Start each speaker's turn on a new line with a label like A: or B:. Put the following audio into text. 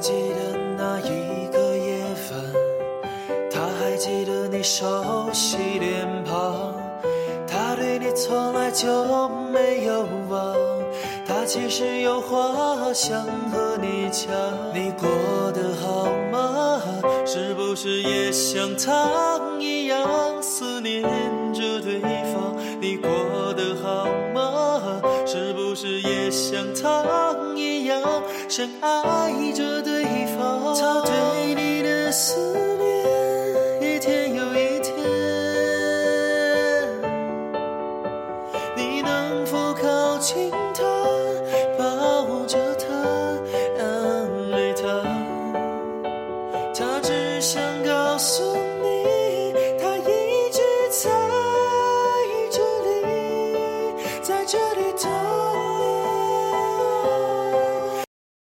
A: 记得那一个夜晚，他还记得你熟悉脸庞，他对你从来就没有忘，他其实有话想和你讲。你过得好吗？是不是也像他一样思念着对方？你过得好吗？有时也像他一样，深爱着对方。他对你的思念，一天又一天。你能否靠近他，抱着他，安慰他？他只想告诉你，他一直在这里，在这里等。